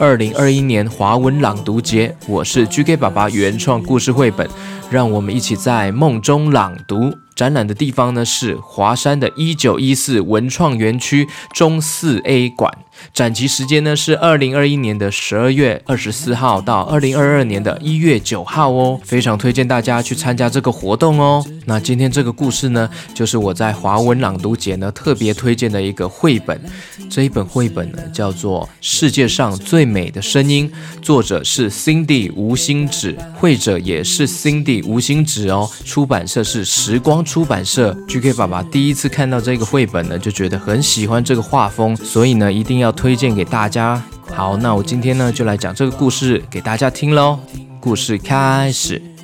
二零二一年华文朗读节，我是 GK 爸爸原创故事绘本，让我们一起在梦中朗读。展览的地方呢是华山的一九一四文创园区中四 A 馆，展期时间呢是二零二一年的十二月二十四号到二零二二年的一月九号哦，非常推荐大家去参加这个活动哦。那今天这个故事呢，就是我在华文朗读节呢特别推荐的一个绘本，这一本绘本呢叫做《世界上最美的声音》，作者是 Cindy 吴心芷，绘者也是 Cindy 吴心芷哦，出版社是时光。出版社 GK 爸爸第一次看到这个绘本呢，就觉得很喜欢这个画风，所以呢，一定要推荐给大家。好，那我今天呢，就来讲这个故事给大家听喽。故事开始。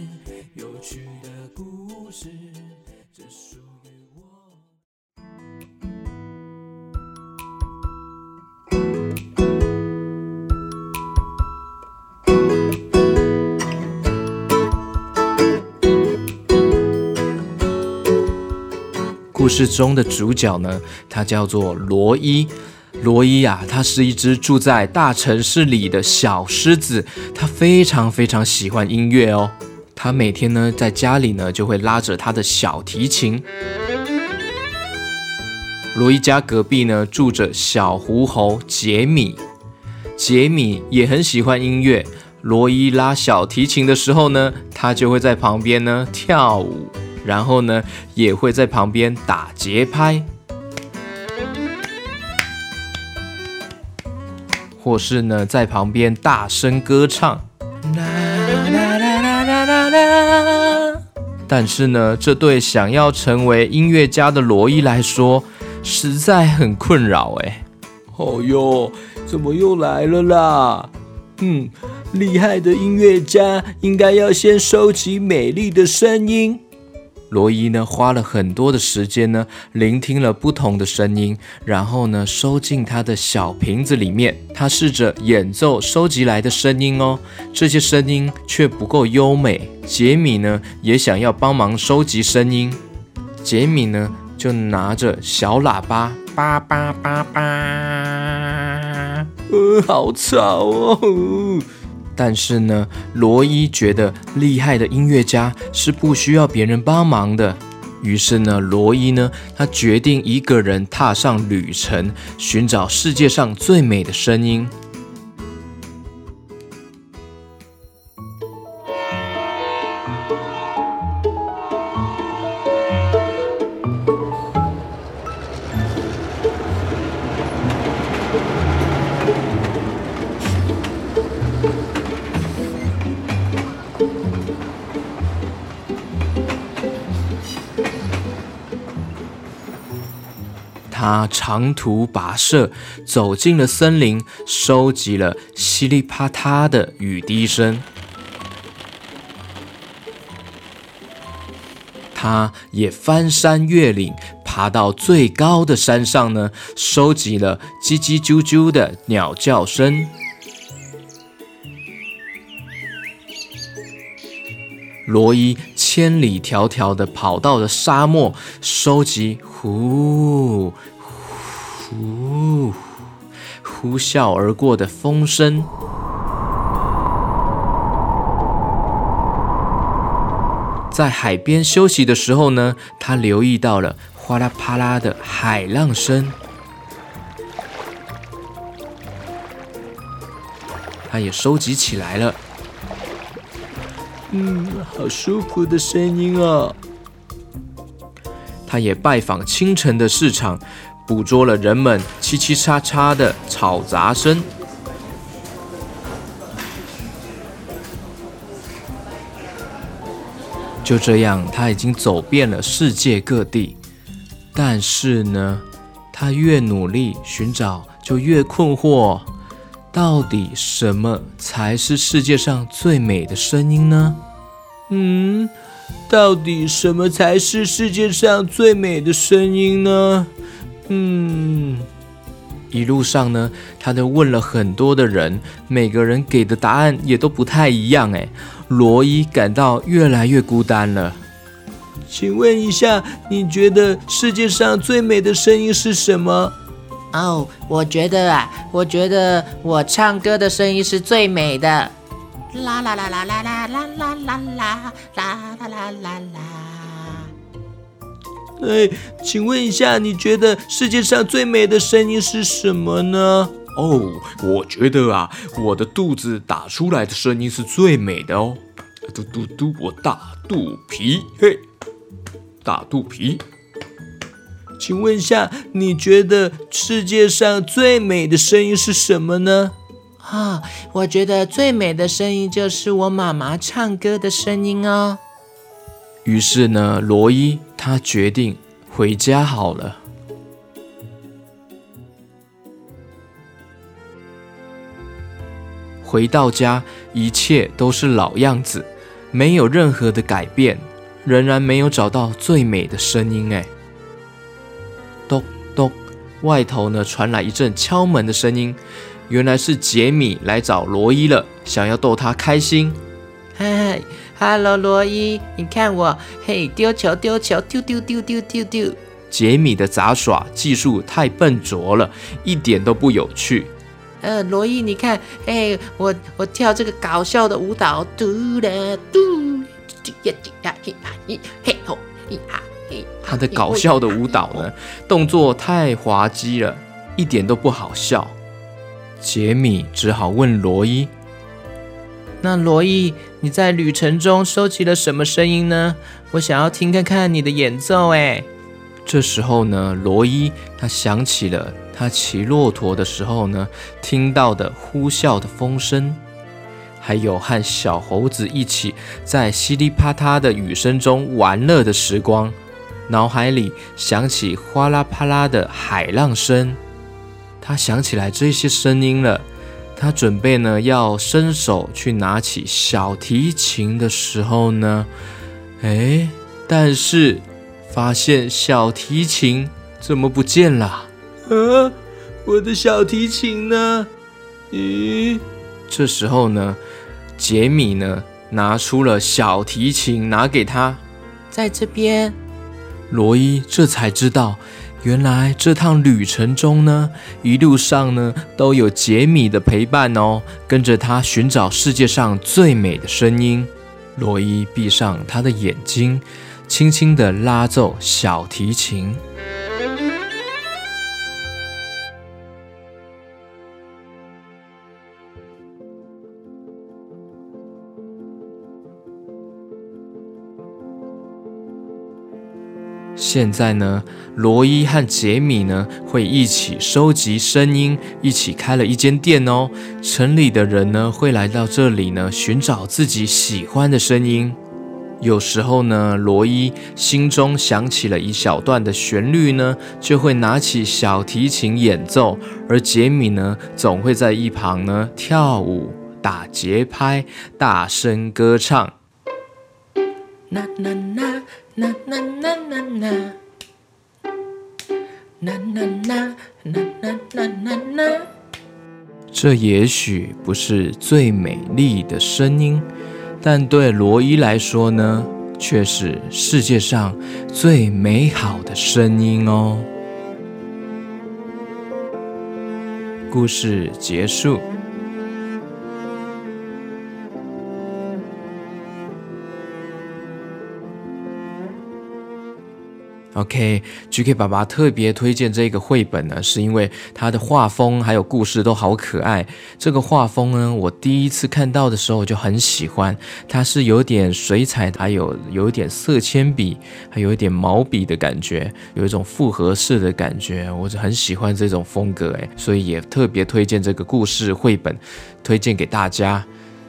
事中的主角呢，他叫做罗伊。罗伊啊，他是一只住在大城市里的小狮子，他非常非常喜欢音乐哦。他每天呢，在家里呢，就会拉着他的小提琴。罗伊家隔壁呢，住着小狐猴杰米，杰米也很喜欢音乐。罗伊拉小提琴的时候呢，他就会在旁边呢跳舞。然后呢，也会在旁边打节拍，或是呢，在旁边大声歌唱。但是呢，这对想要成为音乐家的罗伊来说，实在很困扰哎。哦哟，怎么又来了啦？嗯，厉害的音乐家应该要先收集美丽的声音。罗伊呢，花了很多的时间呢，聆听了不同的声音，然后呢，收进他的小瓶子里面。他试着演奏收集来的声音哦，这些声音却不够优美。杰米呢，也想要帮忙收集声音。杰米呢，就拿着小喇叭，叭叭叭叭，呃，好吵哦。但是呢，罗伊觉得厉害的音乐家是不需要别人帮忙的。于是呢，罗伊呢，他决定一个人踏上旅程，寻找世界上最美的声音。他长途跋涉，走进了森林，收集了噼里啪嗒的雨滴声。他也翻山越岭，爬到最高的山上呢，收集了叽叽啾啾的鸟叫声。罗伊千里迢迢的跑到了沙漠，收集呼。呼，呼啸而过的风声，在海边休息的时候呢，他留意到了哗啦啪啦的海浪声，他也收集起来了。嗯，好舒服的声音啊！他也拜访清晨的市场。捕捉了人们叽叽喳喳的吵杂声。就这样，他已经走遍了世界各地。但是呢，他越努力寻找，就越困惑。到底什么才是世界上最美的声音呢？嗯，到底什么才是世界上最美的声音呢？嗯，一路上呢，他都问了很多的人，每个人给的答案也都不太一样。哎，罗伊感到越来越孤单了。请问一下，你觉得世界上最美的声音是什么？哦，我觉得啊，我觉得我唱歌的声音是最美的。啦啦啦啦啦啦啦啦啦啦啦啦啦啦。哎，请问一下，你觉得世界上最美的声音是什么呢？哦，我觉得啊，我的肚子打出来的声音是最美的哦。嘟嘟嘟，我大肚皮，嘿，大肚皮。请问一下，你觉得世界上最美的声音是什么呢？啊，我觉得最美的声音就是我妈妈唱歌的声音哦。于是呢，罗伊他决定回家好了。回到家，一切都是老样子，没有任何的改变，仍然没有找到最美的声音。哎。咚咚，外头呢传来一阵敲门的声音，原来是杰米来找罗伊了，想要逗他开心。嗨，Hello，罗伊，你看我，嘿，丢球，丢球，丢丢丢丢丢丢。杰米的杂耍技术太笨拙了，一点都不有趣。呃，罗伊，你看，嘿，我我跳这个搞笑的舞蹈，嘟啦嘟，呀呀呀呀，嘿吼呀。他的搞笑的舞蹈呢，动作太滑稽了，一点都不好笑。杰米只好问罗伊：“那罗伊，你在旅程中收集了什么声音呢？我想要听看看你的演奏。”哎，这时候呢，罗伊他想起了他骑骆驼的时候呢，听到的呼啸的风声，还有和小猴子一起在噼里啪嗒的雨声中玩乐的时光。脑海里响起哗啦啪啦的海浪声，他想起来这些声音了。他准备呢要伸手去拿起小提琴的时候呢，哎，但是发现小提琴怎么不见了？啊，我的小提琴呢？咦，这时候呢，杰米呢拿出了小提琴，拿给他，在这边。罗伊这才知道，原来这趟旅程中呢，一路上呢都有杰米的陪伴哦，跟着他寻找世界上最美的声音。罗伊闭上他的眼睛，轻轻地拉奏小提琴。现在呢，罗伊和杰米呢会一起收集声音，一起开了一间店哦。城里的人呢会来到这里呢寻找自己喜欢的声音。有时候呢，罗伊心中想起了一小段的旋律呢，就会拿起小提琴演奏，而杰米呢总会在一旁呢跳舞、打节拍、大声歌唱。啦啦啦。啦啦啦啦啦，啦啦啦啦啦啦啦啦。这也许不是最美丽的声音，但对罗伊来说呢，却是世界上最美好的声音哦。故事结束。OK，GK 爸爸特别推荐这个绘本呢，是因为它的画风还有故事都好可爱。这个画风呢，我第一次看到的时候就很喜欢，它是有点水彩，还有有一点色铅笔，还有一点毛笔的感觉，有一种复合式的感觉，我就很喜欢这种风格诶，所以也特别推荐这个故事绘本，推荐给大家。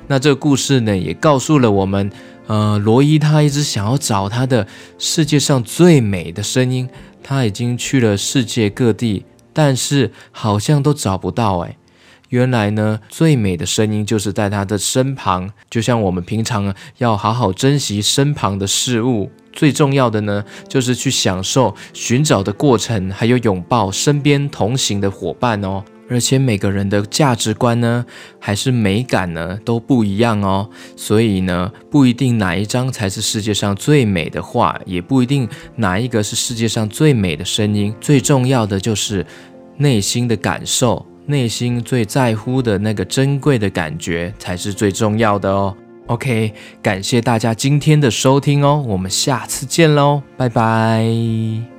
那这个故事呢，也告诉了我们。呃，罗伊他一直想要找他的世界上最美的声音，他已经去了世界各地，但是好像都找不到哎。原来呢，最美的声音就是在他的身旁，就像我们平常要好好珍惜身旁的事物。最重要的呢，就是去享受寻找的过程，还有拥抱身边同行的伙伴哦。而且每个人的价值观呢，还是美感呢，都不一样哦。所以呢，不一定哪一张才是世界上最美的画，也不一定哪一个是世界上最美的声音。最重要的就是内心的感受，内心最在乎的那个珍贵的感觉，才是最重要的哦。OK，感谢大家今天的收听哦，我们下次见喽，拜拜。